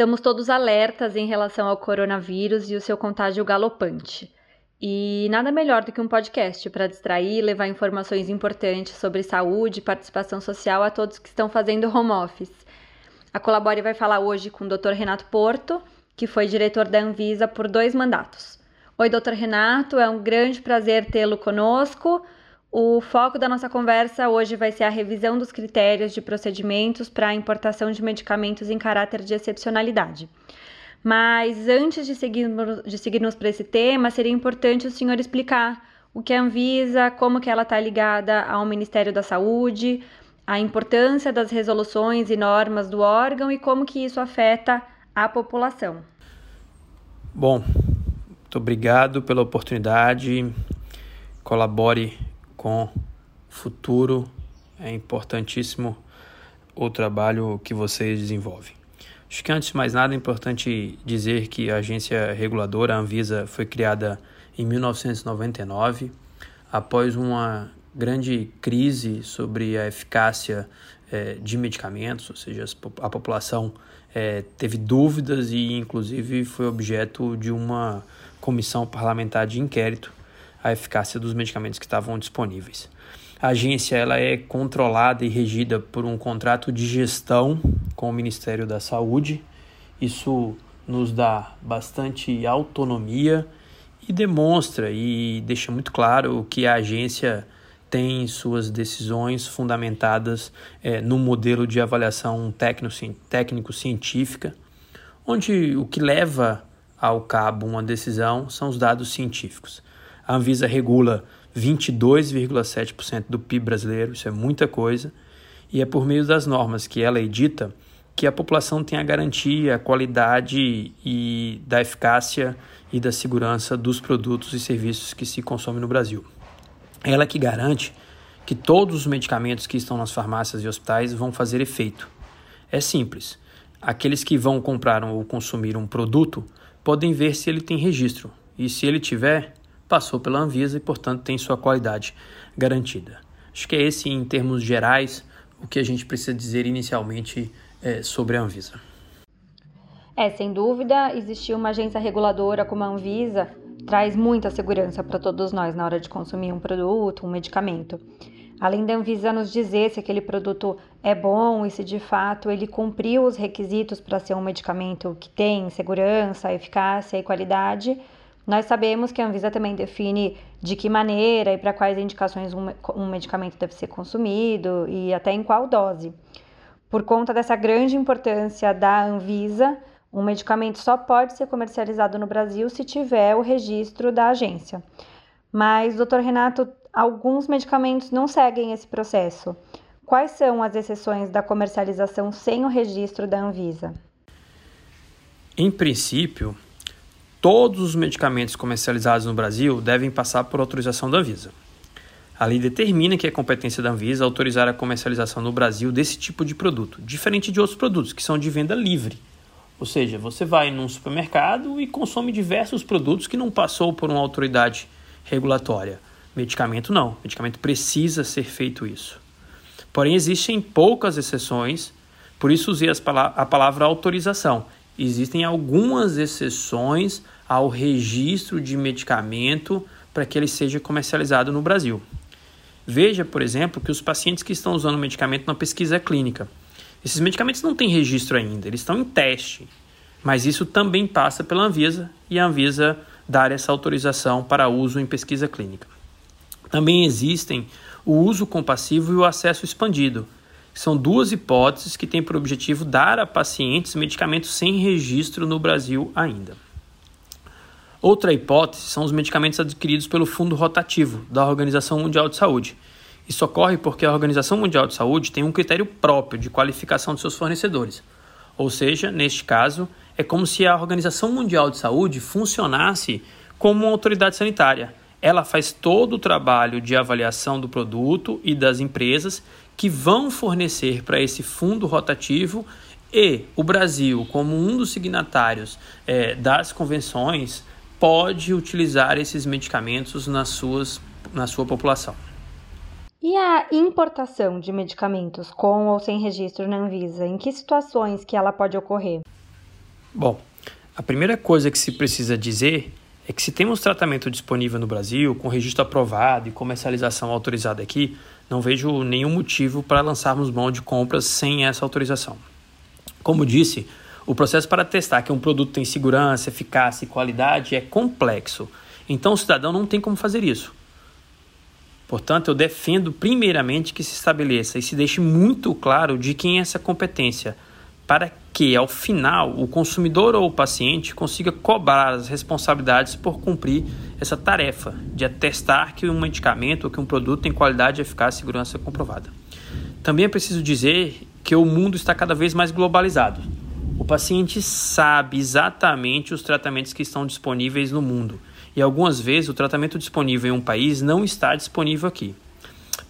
Estamos todos alertas em relação ao coronavírus e o seu contágio galopante. E nada melhor do que um podcast para distrair e levar informações importantes sobre saúde e participação social a todos que estão fazendo home office. A Colabore vai falar hoje com o Dr. Renato Porto, que foi diretor da Anvisa por dois mandatos. Oi, Dr. Renato, é um grande prazer tê-lo conosco. O foco da nossa conversa hoje vai ser a revisão dos critérios de procedimentos para a importação de medicamentos em caráter de excepcionalidade. Mas antes de seguirmos, de seguirmos para esse tema, seria importante o senhor explicar o que é a Anvisa, como que ela está ligada ao Ministério da Saúde, a importância das resoluções e normas do órgão e como que isso afeta a população. Bom, muito obrigado pela oportunidade. Colabore com o futuro. É importantíssimo o trabalho que vocês desenvolvem. Acho que antes de mais nada é importante dizer que a agência reguladora, a Anvisa, foi criada em 1999, após uma grande crise sobre a eficácia é, de medicamentos, ou seja, a população é, teve dúvidas e, inclusive, foi objeto de uma comissão parlamentar de inquérito a eficácia dos medicamentos que estavam disponíveis. A agência ela é controlada e regida por um contrato de gestão com o Ministério da Saúde. Isso nos dá bastante autonomia e demonstra e deixa muito claro que a agência tem suas decisões fundamentadas é, no modelo de avaliação técnico-científica, onde o que leva ao cabo uma decisão são os dados científicos. A Anvisa regula 22,7% do PIB brasileiro, isso é muita coisa, e é por meio das normas que ela edita que a população tem a garantia, a qualidade e da eficácia e da segurança dos produtos e serviços que se consomem no Brasil. Ela que garante que todos os medicamentos que estão nas farmácias e hospitais vão fazer efeito. É simples. Aqueles que vão comprar ou consumir um produto podem ver se ele tem registro, e se ele tiver, passou pela Anvisa e, portanto, tem sua qualidade garantida. Acho que é esse, em termos gerais, o que a gente precisa dizer inicialmente é, sobre a Anvisa. É, sem dúvida, existir uma agência reguladora como a Anvisa traz muita segurança para todos nós na hora de consumir um produto, um medicamento. Além da Anvisa nos dizer se aquele produto é bom e se de fato ele cumpriu os requisitos para ser um medicamento que tem segurança, eficácia e qualidade, nós sabemos que a Anvisa também define de que maneira e para quais indicações um, medicamento deve ser consumido e até em qual dose. Por conta dessa grande importância da Anvisa, um medicamento só pode ser comercializado no Brasil se tiver o registro da agência. Mas, doutor Renato, alguns medicamentos não seguem esse processo. Quais são as exceções da comercialização sem o registro da Anvisa? Em princípio, todos os medicamentos comercializados no Brasil devem passar por autorização da Anvisa. A lei determina que é competência da Anvisa autorizar a comercialização no Brasil desse tipo de produto, diferente de outros produtos que são de venda livre. Ou seja, você vai num supermercado e consome diversos produtos que não passou por uma autoridade regulatória. Medicamento não, medicamento precisa ser feito isso. Porém, existem poucas exceções, por isso usei a palavra autorização, existem algumas exceções ao registro de medicamento para que ele seja comercializado no Brasil. Veja, por exemplo, que os pacientes que estão usando o medicamento na pesquisa clínica, esses medicamentos não têm registro ainda, eles estão em teste, mas isso também passa pela Anvisa e a Anvisa dar essa autorização para uso em pesquisa clínica. Também existem o uso compassivo e o acesso expandido, são duas hipóteses que têm por objetivo dar a pacientes medicamentos sem registro no Brasil ainda. Outra hipótese são os medicamentos adquiridos pelo Fundo Rotativo da Organização Mundial de Saúde. Isso ocorre porque a Organização Mundial de Saúde tem um critério próprio de qualificação de seus fornecedores. Ou seja, neste caso, é como se a Organização Mundial de Saúde funcionasse como uma autoridade sanitária. Ela faz todo o trabalho de avaliação do produto e das empresas que vão fornecer para esse fundo rotativo E o Brasil, como um dos signatários é, das convenções, pode utilizar esses medicamentos nas suas, na sua população. E a importação de medicamentos com ou sem registro na Anvisa, em que situações que ela pode ocorrer? Bom, a primeira coisa que se precisa dizer é que se temos tratamento disponível no Brasil, com registro aprovado e comercialização autorizada aqui, não vejo nenhum motivo para lançarmos mão de compras sem essa autorização. Como disse, o processo para testar que um produto tem segurança, eficácia e qualidade é complexo. Então o cidadão não tem como fazer isso. Portanto, eu defendo primeiramente que se estabeleça e se deixe muito claro de quem é essa competência, para que, ao final, o consumidor ou o paciente consiga cobrar as responsabilidades por cumprir essa tarefa de atestar que um medicamento ou que um produto tem qualidade, eficácia e segurança comprovada. Também é preciso dizer que o mundo está cada vez mais globalizado. O paciente sabe exatamente os tratamentos que estão disponíveis no mundo e algumas vezes o tratamento disponível em um país não está disponível aqui.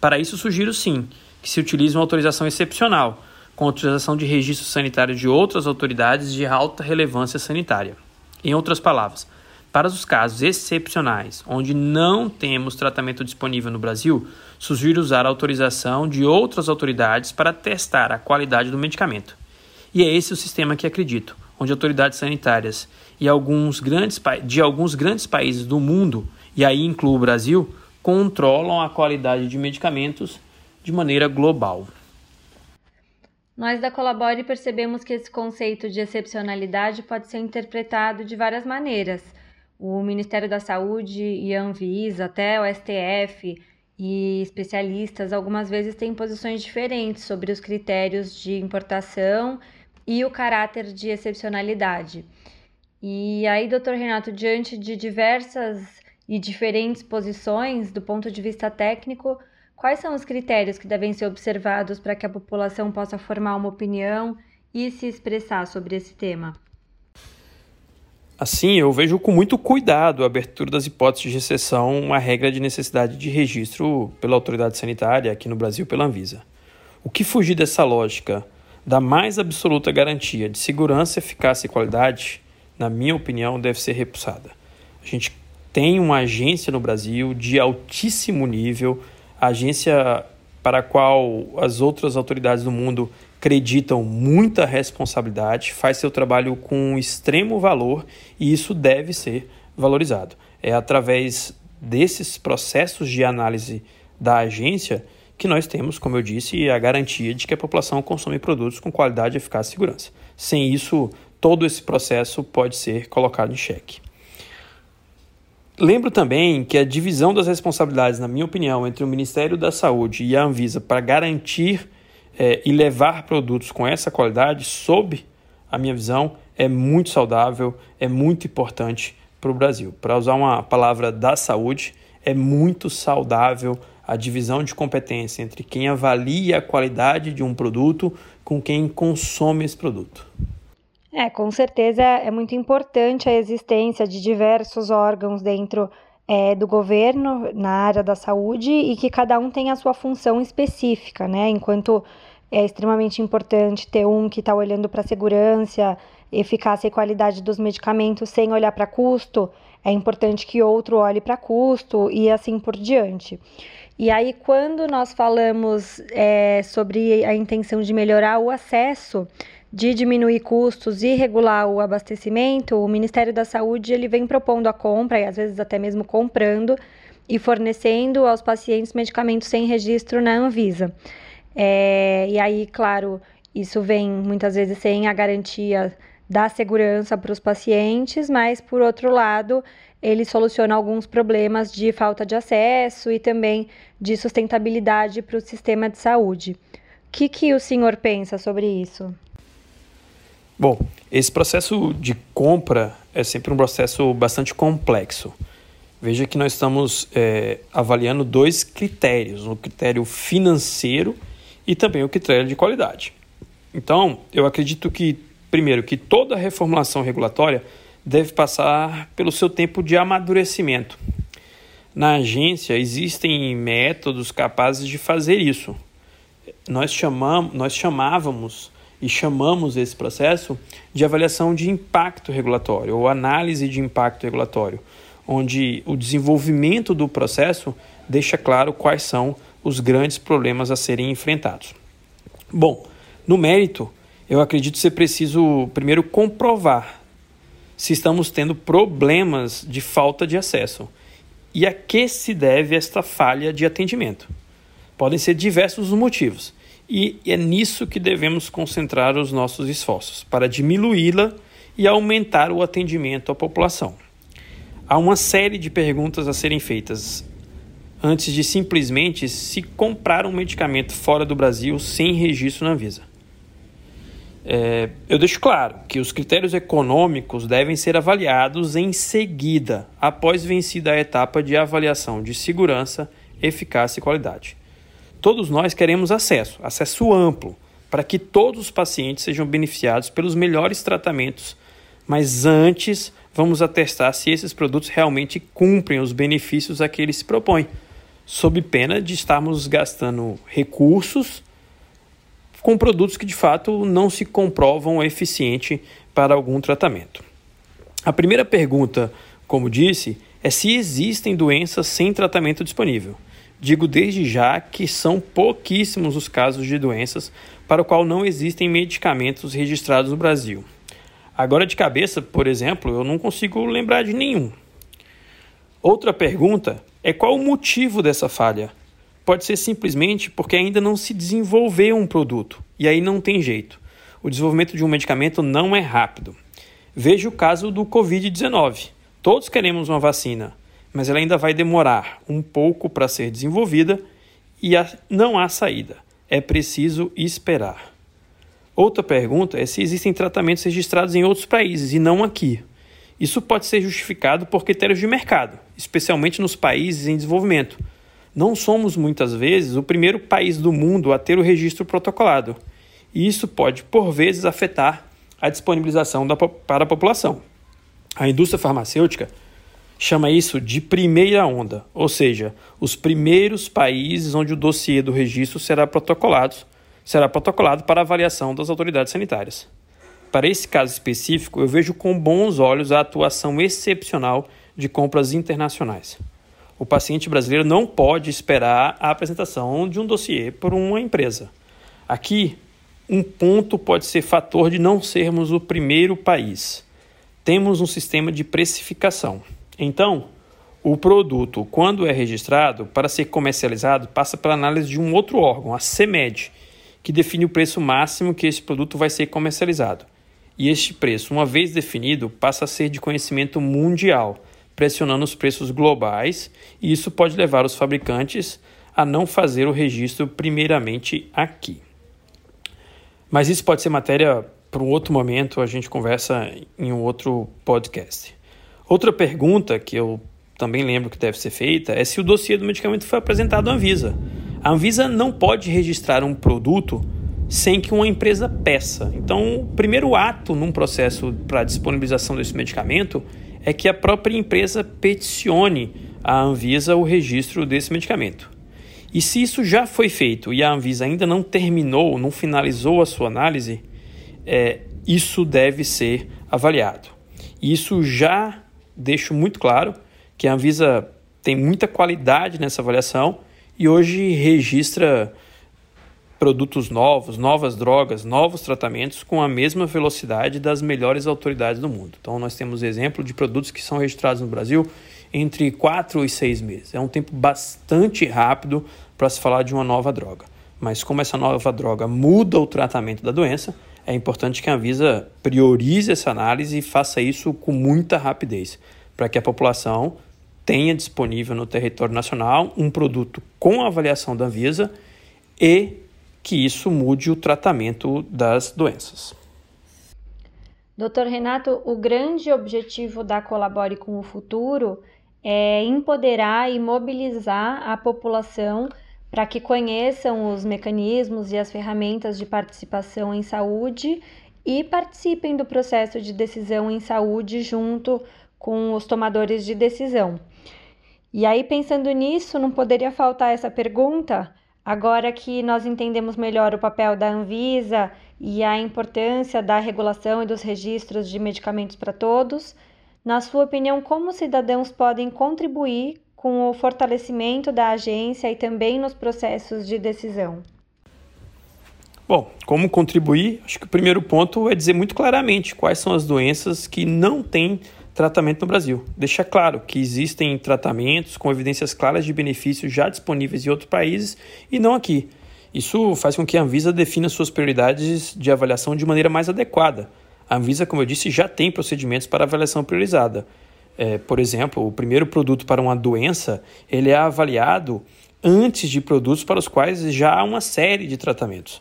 Para isso, sugiro sim que se utilize uma autorização excepcional, com autorização de registro sanitário de outras autoridades de alta relevância sanitária. Em outras palavras, para os casos excepcionais, onde não temos tratamento disponível no Brasil, sugiro usar a autorização de outras autoridades para testar a qualidade do medicamento. E é esse o sistema que acredito, onde autoridades sanitárias e alguns grandes, de alguns grandes países do mundo, e aí incluo o Brasil, controlam a qualidade de medicamentos de maneira global. Nós da Colabore percebemos que esse conceito de excepcionalidade pode ser interpretado de várias maneiras. O Ministério da Saúde e a Anvisa, até o STF e especialistas, algumas vezes têm posições diferentes sobre os critérios de importação e o caráter de excepcionalidade. E aí, doutor Renato, diante de diversas e diferentes posições do ponto de vista técnico, Quais são os critérios que devem ser observados para que a população possa formar uma opinião e se expressar sobre esse tema? Assim, eu vejo com muito cuidado a abertura das hipóteses de exceção à regra de necessidade de registro pela autoridade sanitária, aqui no Brasil pela Anvisa. O que fugir dessa lógica da mais absoluta garantia de segurança, eficácia e qualidade, na minha opinião, deve ser repulsada. A gente tem uma agência no Brasil de altíssimo nível agência para a qual as outras autoridades do mundo acreditam muita responsabilidade, faz seu trabalho com extremo valor e isso deve ser valorizado. É através desses processos de análise da agência que nós temos, como eu disse, a garantia de que a população consome produtos com qualidade, eficácia e segurança. Sem isso, todo esse processo pode ser colocado em xeque. Lembro também que a divisão das responsabilidades, na minha opinião, entre o Ministério da Saúde e a Anvisa para garantir é, e levar produtos com essa qualidade, sob a minha visão, é muito saudável, é muito importante para o Brasil. Para usar uma palavra da saúde, é muito saudável a divisão de competência entre quem avalia a qualidade de um produto com quem consome esse produto. É, com certeza é muito importante a existência de diversos órgãos dentro é, do governo na área da saúde e que cada um tem a sua função específica, né? Enquanto é extremamente importante ter um que está olhando para a segurança, eficácia e qualidade dos medicamentos sem olhar para custo, é importante que outro olhe para custo e assim por diante. E aí, quando nós falamos é, sobre a intenção de melhorar o acesso, de diminuir custos e regular o abastecimento, o Ministério da Saúde ele vem propondo a compra e às vezes até mesmo comprando e fornecendo aos pacientes medicamentos sem registro na Anvisa. É, e aí, claro, isso vem muitas vezes sem a garantia da segurança para os pacientes, mas por outro lado, ele soluciona alguns problemas de falta de acesso e também de sustentabilidade para o sistema de saúde. O que, que o senhor pensa sobre isso? Bom, esse processo de compra é sempre um processo bastante complexo. Veja que nós estamos é, avaliando dois critérios: o critério financeiro e também o critério de qualidade. Então, eu acredito que, primeiro, que toda reformulação regulatória deve passar pelo seu tempo de amadurecimento. Na agência existem métodos capazes de fazer isso. Nós, chamamos, nós chamávamos e chamamos esse processo de avaliação de impacto regulatório ou análise de impacto regulatório, onde o desenvolvimento do processo deixa claro quais são os grandes problemas a serem enfrentados. Bom, no mérito, eu acredito ser preciso primeiro comprovar se estamos tendo problemas de falta de acesso e a que se deve esta falha de atendimento. Podem ser diversos os motivos, e é nisso que devemos concentrar os nossos esforços, para diminuí-la e aumentar o atendimento à população. Há uma série de perguntas a serem feitas antes de simplesmente se comprar um medicamento fora do Brasil sem registro na Anvisa. É, eu deixo claro que os critérios econômicos devem ser avaliados em seguida, após vencida a etapa de avaliação de segurança, eficácia e qualidade. Todos nós queremos acesso, acesso amplo, para que todos os pacientes sejam beneficiados pelos melhores tratamentos, mas antes vamos atestar se esses produtos realmente cumprem os benefícios a que eles se propõem, sob pena de estarmos gastando recursos com produtos que de fato não se comprovam eficiente para algum tratamento. A primeira pergunta, como disse, é se existem doenças sem tratamento disponível. Digo desde já que são pouquíssimos os casos de doenças para o qual não existem medicamentos registrados no Brasil. Agora de cabeça, por exemplo, eu não consigo lembrar de nenhum. Outra pergunta é qual o motivo dessa falha? Pode ser simplesmente porque ainda não se desenvolveu um produto, e aí não tem jeito. O desenvolvimento de um medicamento não é rápido. Veja o caso do Covid-19. Todos queremos uma vacina, mas ela ainda vai demorar um pouco para ser desenvolvida e não há saída. É preciso esperar. Outra pergunta é se existem tratamentos registrados em outros países e não aqui. Isso pode ser justificado por critérios de mercado, especialmente nos países em desenvolvimento. Não somos muitas vezes o primeiro país do mundo a ter o registro protocolado, e isso pode, por vezes, afetar a disponibilização da, para a população. A indústria farmacêutica chama isso de primeira onda, ou seja, os primeiros países onde o dossiê do registro será protocolado, será protocolado para avaliação das autoridades sanitárias. Para esse caso específico, eu vejo com bons olhos a atuação excepcional de compras internacionais. O paciente brasileiro não pode esperar a apresentação de um dossiê por uma empresa. Aqui, um ponto pode ser fator de não sermos o primeiro país. Temos um sistema de precificação. Então, o produto, quando é registrado, para ser comercializado, passa pela análise de um outro órgão, a CEMED, que define o preço máximo que esse produto vai ser comercializado. E este preço, uma vez definido, passa a ser de conhecimento mundial, pressionando os preços globais, e isso pode levar os fabricantes a não fazer o registro primeiramente aqui. Mas isso pode ser matéria para um outro momento, a gente conversa em um outro podcast. Outra pergunta que eu também lembro que deve ser feita é se o dossiê do medicamento foi apresentado à Anvisa. A Anvisa não pode registrar um produto sem que uma empresa peça. Então, o primeiro ato num processo para disponibilização desse medicamento é que a própria empresa peticione à Anvisa o registro desse medicamento. E se isso já foi feito e a Anvisa ainda não terminou, não finalizou a sua análise, é, isso deve ser avaliado. Isso já deixo muito claro que a Anvisa tem muita qualidade nessa avaliação e hoje registra produtos novos, novas drogas, novos tratamentos com a mesma velocidade das melhores autoridades do mundo. Então, nós temos exemplo de produtos que são registrados no Brasil entre 4 e 6 meses. É um tempo bastante rápido para se falar de uma nova droga. Mas, como essa nova droga muda o tratamento da doença, é importante que a Anvisa priorize essa análise e faça isso com muita rapidez, para que a população tenha disponível no território nacional um produto com avaliação da Anvisa e que isso mude o tratamento das doenças. Doutor Renato, o grande objetivo da Colabore com o Futuro é empoderar e mobilizar a população para que conheçam os mecanismos e as ferramentas de participação em saúde e participem do processo de decisão em saúde junto com os tomadores de decisão. E aí, pensando nisso, não poderia faltar essa pergunta: Agora que nós entendemos melhor o papel da Anvisa e a importância da regulação e dos registros de medicamentos para todos, na sua opinião, como cidadãos podem contribuir com o fortalecimento da agência e também nos processos de decisão? Bom, como contribuir? Acho que o primeiro ponto é dizer muito claramente quais são as doenças que não têm tratamento no Brasil. Deixa claro que existem tratamentos com evidências claras de benefícios já disponíveis em outros países e não aqui. Isso faz com que a Anvisa defina suas prioridades de avaliação de maneira mais adequada. A Anvisa, como eu disse, já tem procedimentos para avaliação priorizada. É, por exemplo, o primeiro produto para uma doença ele é avaliado antes de produtos para os quais já há uma série de tratamentos.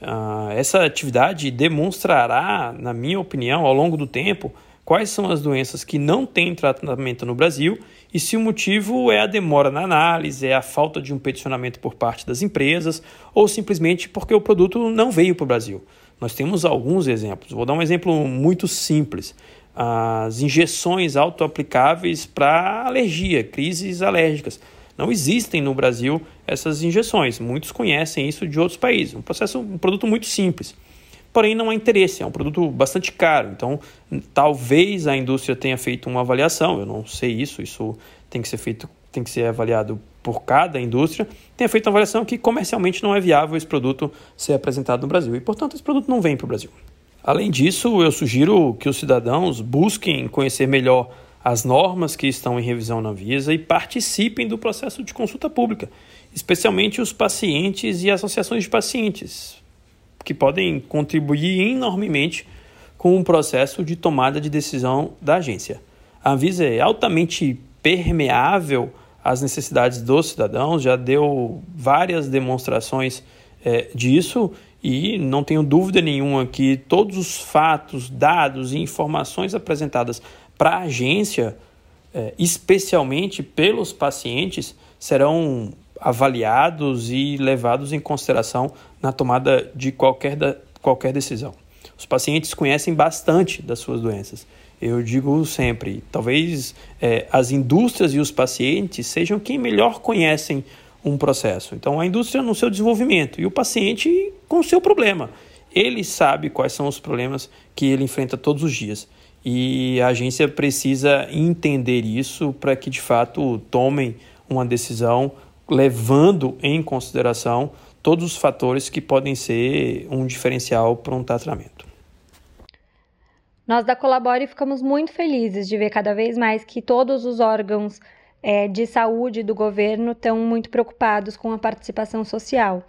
Uh, essa atividade demonstrará, na minha opinião, ao longo do tempo, quais são as doenças que não têm tratamento no Brasil e se o motivo é a demora na análise, é a falta de um peticionamento por parte das empresas ou simplesmente porque o produto não veio para o Brasil. Nós temos alguns exemplos. Vou dar um exemplo muito simples. As injeções autoaplicáveis para alergia, crises alérgicas. Não existem no Brasil essas injeções. Muitos conhecem isso de outros países. Um processo, um produto muito simples porém não há interesse, é um produto bastante caro. Então, talvez a indústria tenha feito uma avaliação, eu não sei isso, isso tem que ser feito, tem que ser avaliado por cada indústria, tenha feito uma avaliação que comercialmente não é viável esse produto ser apresentado no Brasil e, portanto, esse produto não vem para o Brasil. Além disso, eu sugiro que os cidadãos busquem conhecer melhor as normas que estão em revisão na Visa e participem do processo de consulta pública, especialmente os pacientes e associações de pacientes, que podem contribuir enormemente com o processo de tomada de decisão da agência. A Anvisa é altamente permeável às necessidades dos cidadãos, já deu várias demonstrações é, disso e não tenho dúvida nenhuma que todos os fatos, dados e informações apresentadas para a agência, é, especialmente pelos pacientes, serão avaliados e levados em consideração na tomada de qualquer, da, qualquer decisão. Os pacientes conhecem bastante das suas doenças. Eu digo sempre, talvez é, as indústrias e os pacientes sejam quem melhor conhecem um processo. Então, a indústria no seu desenvolvimento e o paciente com o seu problema. Ele sabe quais são os problemas que ele enfrenta todos os dias. E a agência precisa entender isso para que, de fato, tomem uma decisão levando em consideração todos os fatores que podem ser um diferencial para um tratamento. Nós da Colabore ficamos muito felizes de ver cada vez mais que todos os órgãos é, de saúde do governo estão muito preocupados com a participação social.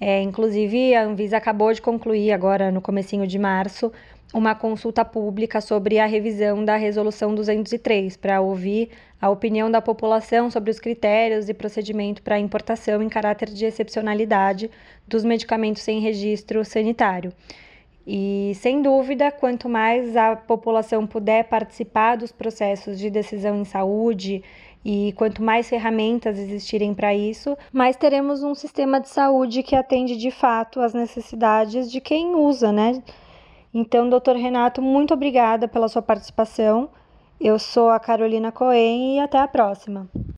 É, inclusive, a Anvisa acabou de concluir agora no comecinho de março uma consulta pública sobre a revisão da Resolução 203, para ouvir a opinião da população sobre os critérios e procedimento para importação em caráter de excepcionalidade dos medicamentos sem registro sanitário. E, sem dúvida, quanto mais a população puder participar dos processos de decisão em saúde e quanto mais ferramentas existirem para isso, mais teremos um sistema de saúde que atende de fato às necessidades de quem usa, né? Então, doutor Renato, muito obrigada pela sua participação. Eu sou a Carolina Cohen e até a próxima.